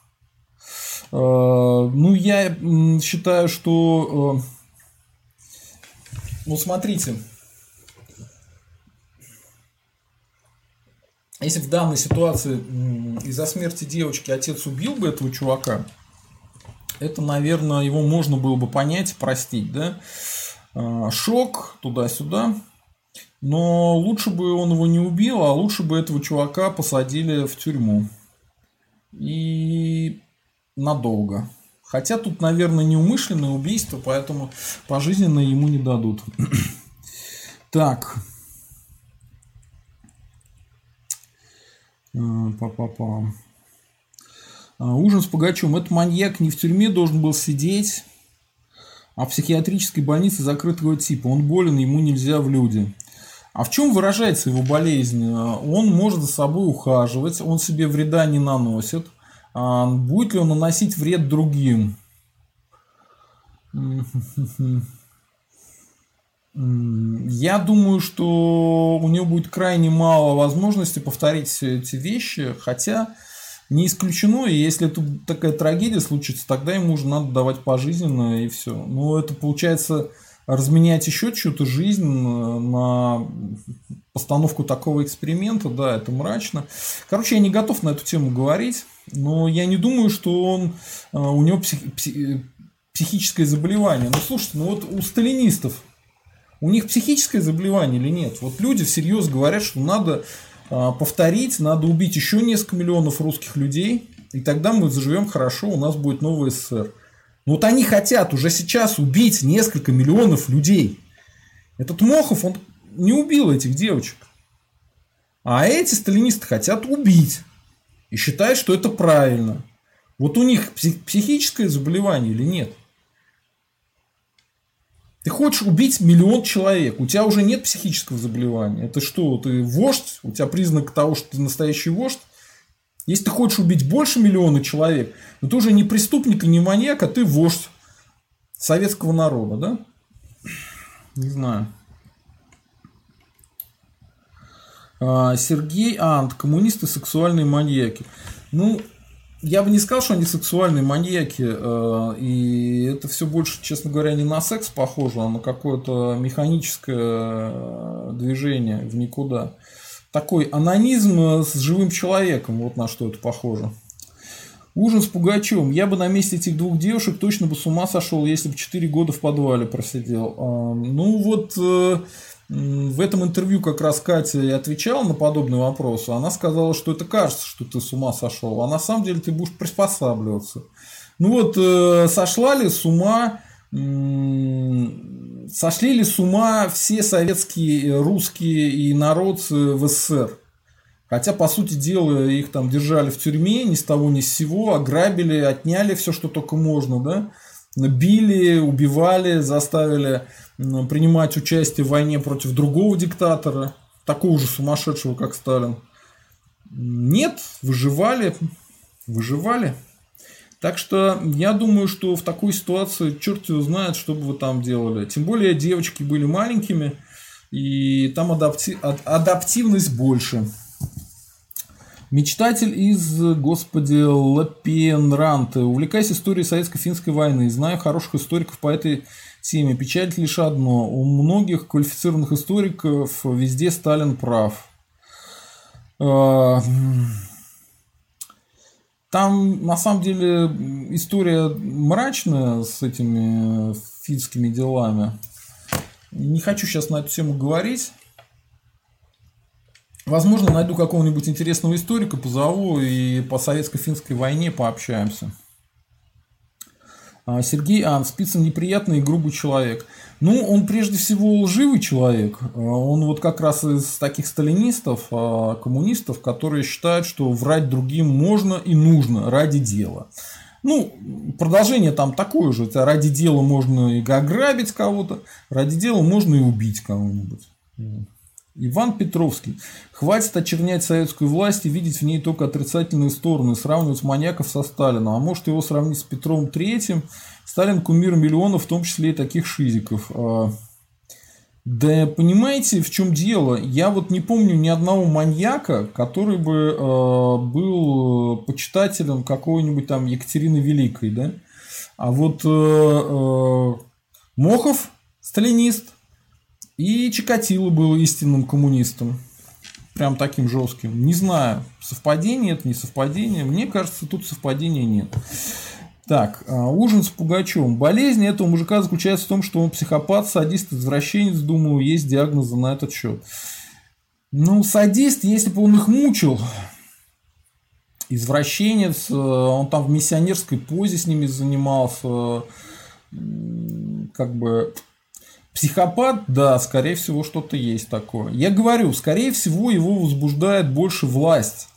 Ну, я считаю, что... Ну, смотрите, если в данной ситуации из-за смерти девочки отец убил бы этого чувака, это, наверное, его можно было бы понять, простить, да? А, шок туда-сюда. Но лучше бы он его не убил, а лучше бы этого чувака посадили в тюрьму. И надолго. Хотя тут, наверное, неумышленное убийство, поэтому пожизненно ему не дадут. (clears throat) Так. Па-па-па. А, ужин с Пугачевым. Этот маньяк не в тюрьме должен был сидеть, а в психиатрической больнице закрытого типа. Он болен, ему нельзя в люди. А в чем выражается его болезнь? Он может за собой ухаживать, он себе вреда не наносит. А будет ли он наносить вред другим? Я думаю, что у него будет крайне мало возможности повторить все эти вещи, хотя не исключено, и если это такая трагедия случится, тогда ему уже надо давать пожизненно и все. Но это получается разменять еще чью-то жизнь на постановку такого эксперимента, да, это мрачно. Короче, я не готов на эту тему говорить, но я не думаю, что он, э, у него псих, психическое заболевание. Ну, слушайте, ну вот у сталинистов у них психическое заболевание или нет? Вот люди всерьез говорят, что надо а, повторить, надо убить еще несколько миллионов русских людей, и тогда мы заживем хорошо, у нас будет новый СССР. Но вот они хотят уже сейчас убить несколько миллионов людей. Этот Мохов, он не убил этих девочек. А эти сталинисты хотят убить. И считают, что это правильно. Вот у них психическое заболевание или нет? Ты хочешь убить миллион человек, у тебя уже нет психического заболевания. Это что, ты вождь? У тебя признак того, что ты настоящий вождь? Если ты хочешь убить больше миллиона человек, то ты уже не преступник и не маньяк, а ты вождь советского народа, да? Не знаю. А, Сергей Ант, коммунисты сексуальные маньяки. Ну, я бы не сказал, что они сексуальные маньяки, э, и это все больше, честно говоря, не на секс похоже, а на какое-то механическое э, движение в никуда. Такой анонизм с живым человеком, вот на что это похоже. Ужин с Пугачевым. Я бы на месте этих двух девушек точно бы с ума сошел, если бы 4 года в подвале просидел. Ну вот э, в этом интервью как раз Катя и отвечала на подобный вопрос. Она сказала, что это кажется, что ты с ума сошел, а на самом деле ты будешь приспосабливаться. Ну вот, э, сошла ли с ума, сошли ли с ума все советские, русские и народцы в СССР? Хотя, по сути дела, их там держали в тюрьме ни с того ни с сего, ограбили, отняли все, что только можно, да? Били, убивали, заставили принимать участие в войне против другого диктатора, такого же сумасшедшего, как Сталин. Нет, выживали. выживали. Так что я думаю, что в такой ситуации черт его знает, что бы вы там делали. Тем более девочки были маленькими, и там адапти... адаптивность больше. Мечтатель из, господи, Лапенранте. Увлекаясь историей Советско-финской войны, знаю хороших историков по этой теме. Печалит лишь одно. У многих квалифицированных историков везде Сталин прав. А, там, на самом деле, история мрачная с этими финскими делами. Не хочу сейчас на эту тему говорить. Возможно, найду какого-нибудь интересного историка, позову и по советско-финской войне пообщаемся. А, Сергей Ан, Спицын неприятный и грубый человек. Ну, он прежде всего лживый человек. А, он вот как раз из таких сталинистов, а, коммунистов, которые считают, что врать другим можно и нужно ради дела. Ну, продолжение там такое же. Ради дела можно и ограбить кого-то, ради дела можно и убить кого-нибудь. Иван Петровский. Хватит очернять советскую власть и видеть в ней только отрицательные стороны, сравнивать маньяков со Сталином. А может его сравнить с Петром Третьим. Сталин кумир миллионов, в том числе и таких шизиков. А, да понимаете, в чем дело? Я вот не помню ни одного маньяка, который бы э, был почитателем какого-нибудь там Екатерины Великой, да? А вот э, Мохов, сталинист, и Чикатило был истинным коммунистом. Прям таким жестким. Не знаю, совпадение это, не совпадение. Мне кажется, тут совпадения нет. Так, а, ужин с Пугачевым. Болезнь этого мужика заключается в том, что он психопат, садист, извращенец. Думаю, есть диагнозы на этот счет. Ну, садист, если бы он их мучил, извращенец, э, он там в миссионерской позе с ними занимался, как бы Психопат, да, скорее всего, что-то есть такое. Я говорю, скорее всего, его возбуждает больше власть.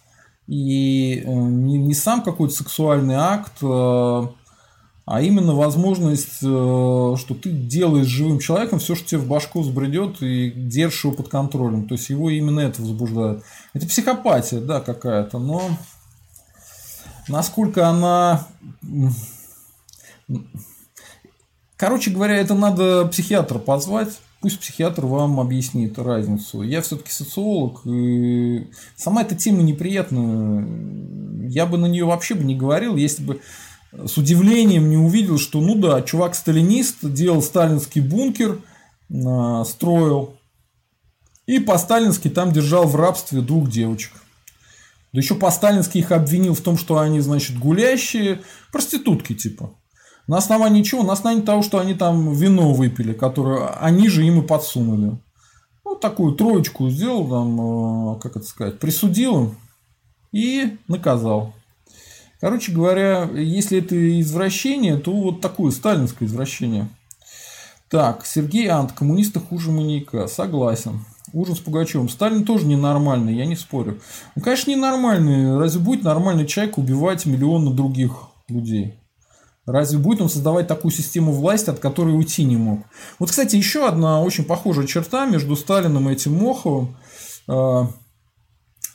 И э, не, не сам какой-то сексуальный акт, э, а именно возможность, э, что ты делаешь живым человеком все, что тебе в башку взбредет, и держишь его под контролем. То есть его именно это возбуждает. Это психопатия, да, какая-то, но насколько она Короче говоря, это надо психиатра позвать. Пусть психиатр вам объяснит разницу. Я все-таки социолог, и сама эта тема неприятная. Я бы на нее вообще бы не говорил, если бы с удивлением не увидел, что ну да, чувак сталинист, делал сталинский бункер, а, строил, и по-сталински там держал в рабстве двух девочек. Да еще по-сталински их обвинил в том, что они, значит, гулящие, проститутки типа. На основании чего? На основании того, что они там вино выпили, которое они же им и подсунули. Вот такую троечку сделал, там, э, как это сказать, присудил им и наказал. Короче говоря, если это извращение, то вот такое сталинское извращение. Так, Сергей Ант, коммунисты хуже маньяка. Согласен. Ужин с Пугачевым. Сталин тоже ненормальный, я не спорю. Ну, конечно, ненормальный. Разве будет нормальный человек убивать миллионы других людей? Разве будет он создавать такую систему власти, от которой уйти не мог? Вот, кстати, еще одна очень похожая черта между Сталином и этим Моховым. Э,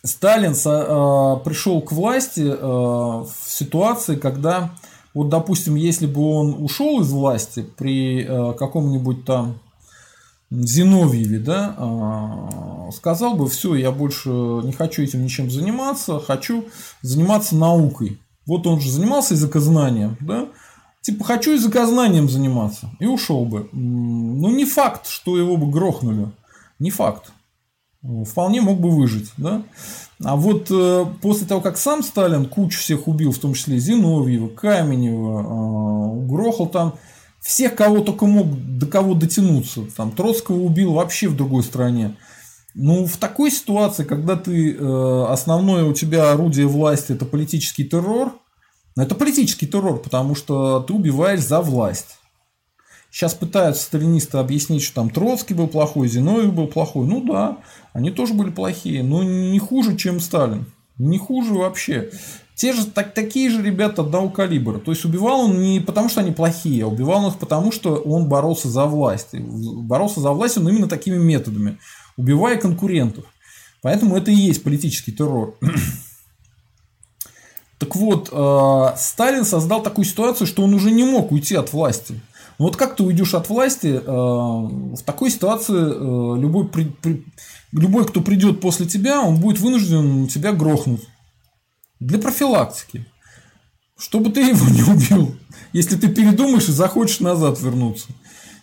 Сталин э, пришел к власти э, в ситуации, когда, вот, допустим, если бы он ушел из власти при каком-нибудь там Зиновьеве, да, сказал бы, все, я больше не хочу этим ничем заниматься, хочу заниматься наукой. Вот он же занимался языкознанием, да? Типа, хочу языкознанием заниматься. И ушел бы. Ну, не факт, что его бы грохнули. Не факт. Вполне мог бы выжить, да? А вот э, после того, как сам Сталин кучу всех убил, в том числе Зиновьева, Каменева, э, грохал там всех, кого только мог до кого дотянуться. Там Троцкого убил вообще в другой стране. Ну, в такой ситуации, когда ты э, основное у тебя орудие власти это политический террор, но это политический террор, потому что ты убиваешь за власть. Сейчас пытаются сталинисты объяснить, что там Троцкий был плохой, Зиновьев был плохой. Ну да, они тоже были плохие, но не хуже, чем Сталин. Не хуже вообще. Те же, так, такие же ребята одного калибра. То есть убивал он не потому, что они плохие, а убивал он их потому, что он боролся за власть. И боролся за власть он именно такими методами убивая конкурентов. Поэтому это и есть политический террор. (clears throat) Так вот, э, Сталин создал такую ситуацию, что он уже не мог уйти от власти. Вот как ты уйдешь от власти, э, в такой ситуации э, любой, любой, кто придет после тебя, он будет вынужден тебя грохнуть. Для профилактики. Чтобы ты его (laughs) не убил. Если ты передумаешь и захочешь назад вернуться.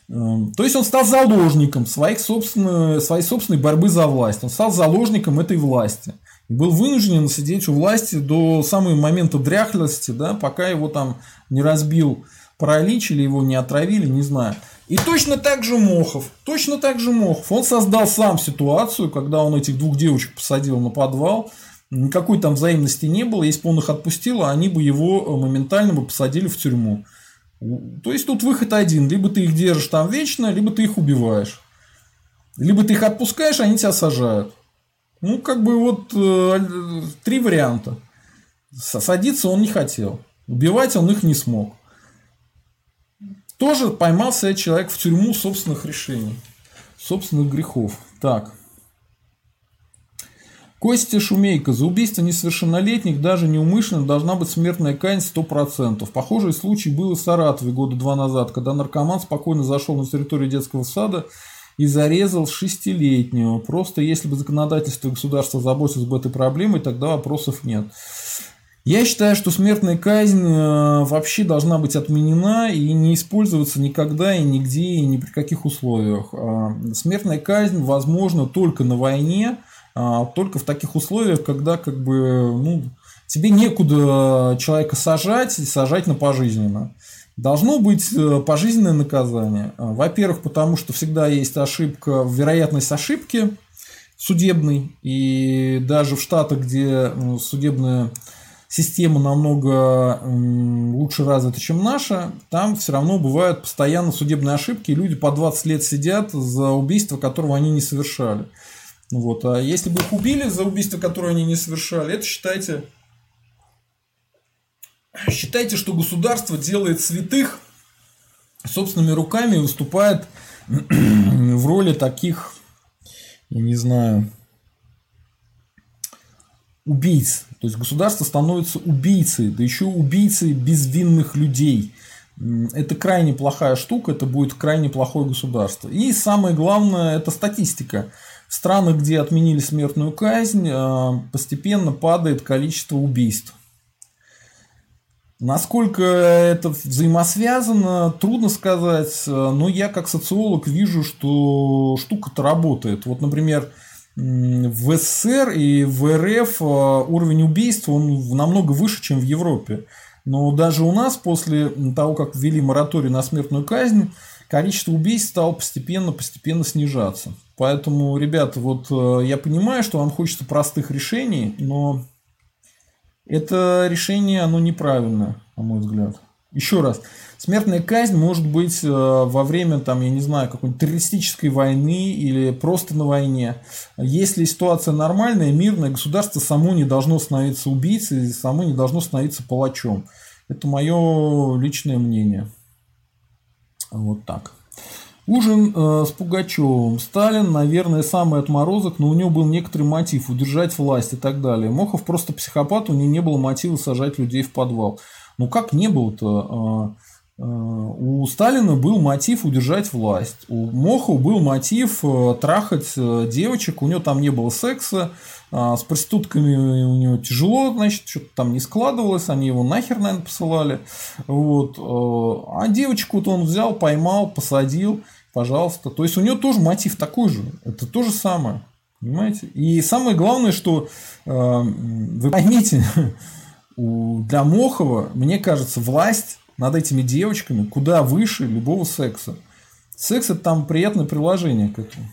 Эм, то есть он стал заложником своих своей собственной борьбы за власть. Он стал заложником этой власти. И был вынужден сидеть у власти до самого момента дряхлости, да, пока его там не разбил паралич или его не отравили, не знаю. И точно так же Мохов, точно так же Мохов. Он создал сам ситуацию, когда он этих двух девочек посадил на подвал. Никакой там взаимности не было. Если бы он их отпустил, они бы его моментально бы посадили в тюрьму. То есть тут выход один. Либо ты их держишь там вечно, либо ты их убиваешь. Либо ты их отпускаешь, они тебя сажают. Ну, как бы вот э, три варианта. Садиться он не хотел. Убивать он их не смог. Тоже поймал себя человек в тюрьму собственных решений, собственных грехов. Так. Костя Шумейко. За убийство несовершеннолетних даже неумышленно должна быть смертная казнь 100%. Похожий случай был в Саратове года два назад, когда наркоман спокойно зашел на территорию детского сада и зарезал шестилетнего. Просто если бы законодательство и государство заботилось бы этой проблемой, тогда вопросов нет. Я считаю, что смертная казнь э, вообще должна быть отменена и не использоваться никогда и нигде и ни при каких условиях. А, смертная казнь возможна только на войне, а, только в таких условиях, когда как бы, ну, тебе некуда человека сажать и сажать на пожизненно. Должно быть э, пожизненное наказание. А, во-первых, потому что всегда есть ошибка, вероятность ошибки судебной. И даже в штатах, где судебная система намного лучше развита, чем наша, там все равно бывают постоянно судебные ошибки, и люди по 20 лет сидят за убийство, которого они не совершали. Вот. А если бы их убили за убийство, которое они не совершали, это считайте, считайте, что государство делает святых собственными руками и выступает (clears throat) в роли таких, я не знаю, убийц. То есть государство становится убийцей, да еще убийцей безвинных людей. Это крайне плохая штука, это будет крайне плохое государство. И самое главное, это статистика. В странах, где отменили смертную казнь, э, постепенно падает количество убийств. Насколько это взаимосвязано, трудно сказать, э, но я как социолог вижу, что штука-то работает. Вот, например, в СССР и в РФ э, уровень убийств он намного выше, чем в Европе. Но даже у нас после того, как ввели мораторий на смертную казнь, количество убийств стало постепенно-постепенно снижаться. Поэтому, ребята, вот э, я понимаю, что вам хочется простых решений, но это решение, оно неправильное, на мой взгляд. Еще раз, смертная казнь может быть э, во время, там, я не знаю, какой-нибудь террористической войны или просто на войне. Если ситуация нормальная, мирная, государство само не должно становиться убийцей, само не должно становиться палачом. Это мое личное мнение. Вот так. Ужин э, с Пугачевым. Сталин, наверное, самый отморозок, но у него был некоторый мотив удержать власть и так далее. Мохов просто психопат, у него не было мотива сажать людей в подвал. Ну как не было-то? А, а, у Сталина был мотив удержать власть. У Мохова был мотив э, трахать э, девочек. У него там не было секса. А, с проститутками у него тяжело, значит, что-то там не складывалось. Они его нахер, наверное, посылали. Вот. Э, а девочку-то он взял, поймал, посадил. Пожалуйста. То есть у него тоже мотив такой же. Это то же самое. Понимаете? И самое главное, что вы поймите, (laughs) для Мохова, мне кажется, власть над этими девочками куда выше любого секса. Секс это там приятное приложение к этому.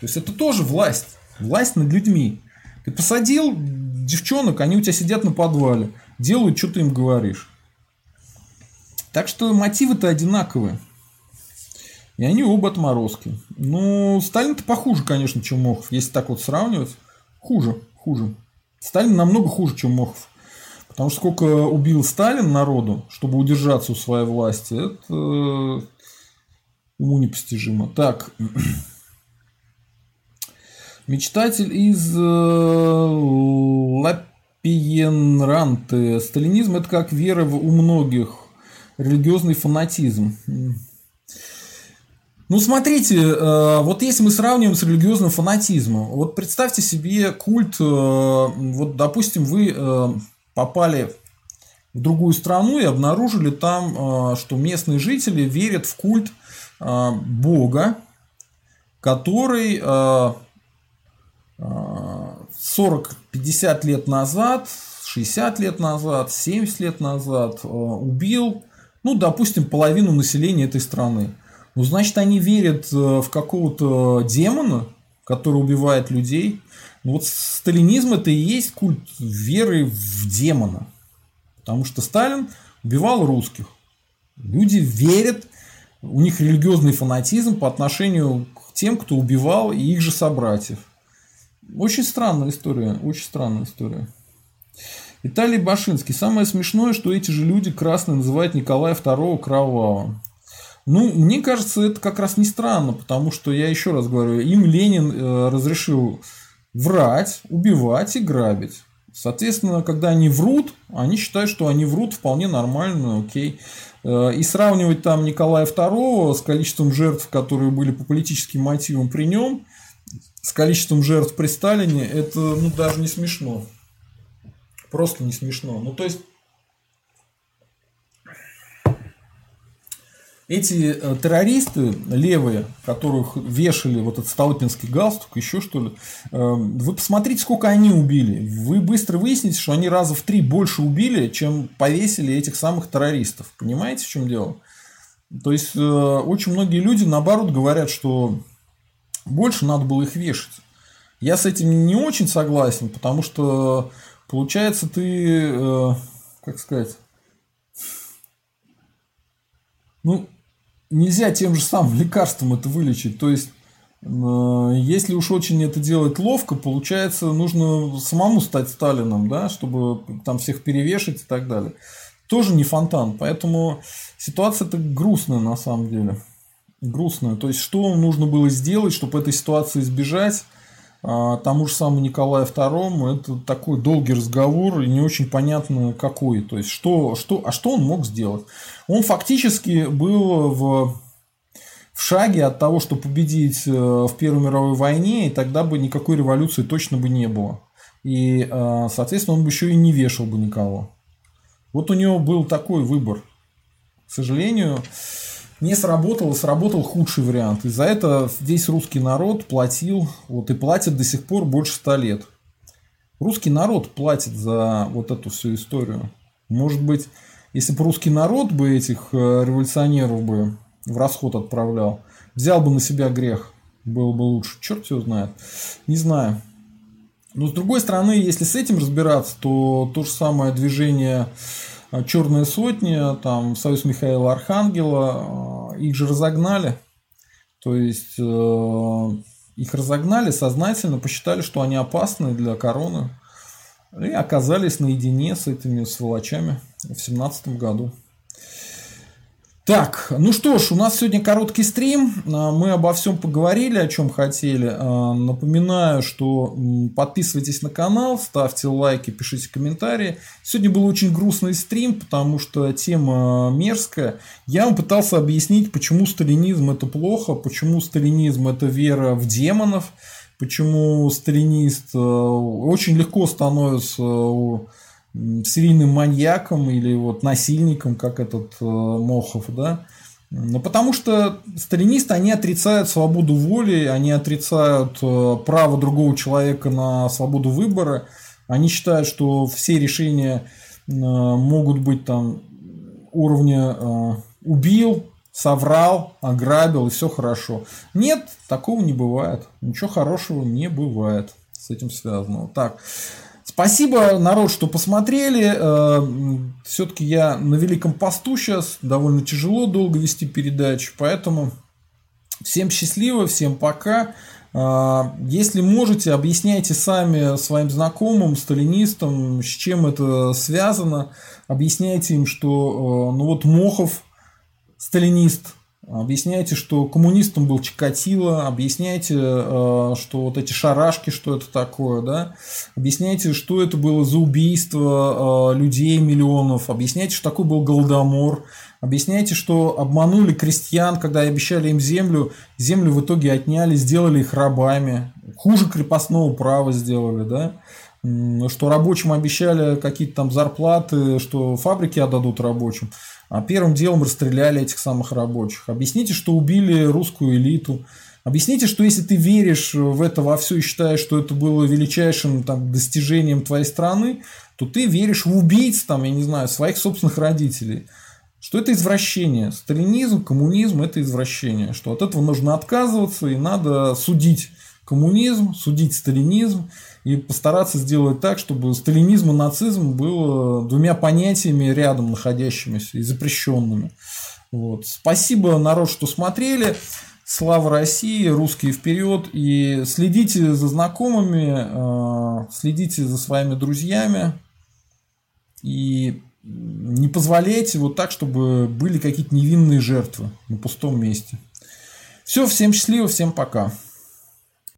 То есть это тоже власть. Власть над людьми. Ты посадил девчонок, они у тебя сидят на подвале, делают, что ты им говоришь. Так что мотивы-то одинаковые. И они оба отморозки. Ну, Сталин-то похуже, конечно, чем Мохов. Если так вот сравнивать, хуже, хуже. Сталин намного хуже, чем Мохов. Потому что сколько убил Сталин народу, чтобы удержаться у своей власти, это э, уму непостижимо. Так. (clears throat) Мечтатель из э, Пиенранты. Сталинизм – это как вера у многих. Религиозный фанатизм. Ну, смотрите, э, вот если мы сравниваем с религиозным фанатизмом, вот представьте себе культ, вот, допустим, вы попали в другую страну и обнаружили там, что местные жители верят в культ Бога, который 40-50 лет назад, 60 лет назад, 70 лет назад убил, ну, допустим, половину населения этой страны. Ну, значит, они верят э, в какого-то демона, который убивает людей. Ну, вот сталинизм это и есть культ веры в демона. Потому что Сталин убивал русских. Люди верят, у них религиозный фанатизм по отношению к тем, кто убивал их же собратьев. Очень странная история, очень странная история. Виталий Башинский. Самое смешное, что эти же люди красные называют Николая II кровавым. Ну, мне кажется, это как раз не странно, потому что, я еще раз говорю, им Ленин э, разрешил врать, убивать и грабить. Соответственно, когда они врут, они считают, что они врут вполне нормально, окей. Э, и сравнивать там Николая II с количеством жертв, которые были по политическим мотивам при нем, с количеством жертв при Сталине, это ну, даже не смешно. Просто не смешно. Ну, то есть, эти э, террористы левые, которых вешали вот этот столпинский галстук, еще что ли, э, вы посмотрите, сколько они убили. Вы быстро выясните, что они раза в три больше убили, чем повесили этих самых террористов. Понимаете, в чем дело? То есть, э, очень многие люди, наоборот, говорят, что больше надо было их вешать. Я с этим не очень согласен, потому что, получается, ты, как сказать, ну, нельзя тем же самым (laughs) лекарством это вылечить. То есть, э, если уж очень это делать ловко, получается, нужно самому стать Сталином, да, чтобы там всех перевешать и так далее. Тоже не фонтан. Поэтому ситуация-то грустная на самом деле. Грустная. То есть, что нужно было сделать, чтобы этой ситуации избежать? А, тому же самому Николаю II это такой долгий разговор и не очень понятно какой. То есть, что, что, а что он мог сделать? Он фактически был в, в шаге от того, чтобы победить э, в Первой мировой войне, и тогда бы никакой революции точно бы не было. И, э, соответственно, он бы еще и не вешал бы никого. Вот у него был такой выбор. К сожалению, не сработал, сработал худший вариант. И за это весь русский народ платил, вот и платит до сих пор больше ста лет. Русский народ платит за вот эту всю историю. Может быть, если бы русский народ бы этих э, революционеров бы в расход отправлял, взял бы на себя грех, было бы лучше. Черт его знает. Не знаю. Но с другой стороны, если с этим разбираться, то то же самое движение а, Черная сотня, там Союз Михаила Архангела, а, их же разогнали. То есть э, их разогнали сознательно, посчитали, что они опасны для короны. И оказались наедине с этими сволочами в семнадцатом году. Так, ну что ж, у нас сегодня короткий стрим. А, мы обо всем поговорили, о чем хотели. А, напоминаю, что подписывайтесь на канал, ставьте лайки, пишите комментарии. Сегодня был очень грустный стрим, потому что тема мерзкая. Я вам пытался объяснить, почему сталинизм это плохо, почему сталинизм это вера в демонов, почему сталинист э, очень легко становится серийным маньяком или вот насильником, как этот э, Мохов, да. Ну, потому что сталинисты, они отрицают свободу воли, они отрицают э, право другого человека на свободу выбора. Они считают, что все решения э, могут быть там уровня э, убил, соврал, ограбил и все хорошо. Нет, такого не бывает. Ничего хорошего не бывает с этим связано. Так, Спасибо, народ, что посмотрели. Э, Все-таки я на великом посту сейчас. Довольно тяжело долго вести передачу. Поэтому всем счастливо, всем пока. Э, если можете, объясняйте сами своим знакомым, сталинистам, с чем это связано. Объясняйте им, что э, ну вот Мохов сталинист, Объясняете, что коммунистом был Чикатило, объясняете, э, что вот эти шарашки, что это такое, да, объясняете, что это было за убийство э, людей, миллионов, объясняете, что такое был Голодомор, объясняете, что обманули крестьян, когда обещали им землю, землю в итоге отняли, сделали их рабами, хуже крепостного права сделали, да, что рабочим обещали какие-то там зарплаты, что фабрики отдадут рабочим. А первым делом расстреляли этих самых рабочих. Объясните, что убили русскую элиту. Объясните, что если ты веришь в это во все и считаешь, что это было величайшим там, достижением твоей страны, то ты веришь в убийц, там, я не знаю, своих собственных родителей. Что это извращение. Сталинизм, коммунизм – это извращение. Что от этого нужно отказываться и надо судить коммунизм, судить сталинизм и постараться сделать так, чтобы сталинизм и нацизм было двумя понятиями рядом находящимися и запрещенными. Вот. Спасибо, народ, что смотрели. Слава России, русские вперед. И следите за знакомыми, э, следите за своими друзьями. И не позволяйте вот так, чтобы были какие-то невинные жертвы на пустом месте. Все, всем счастливо, всем пока.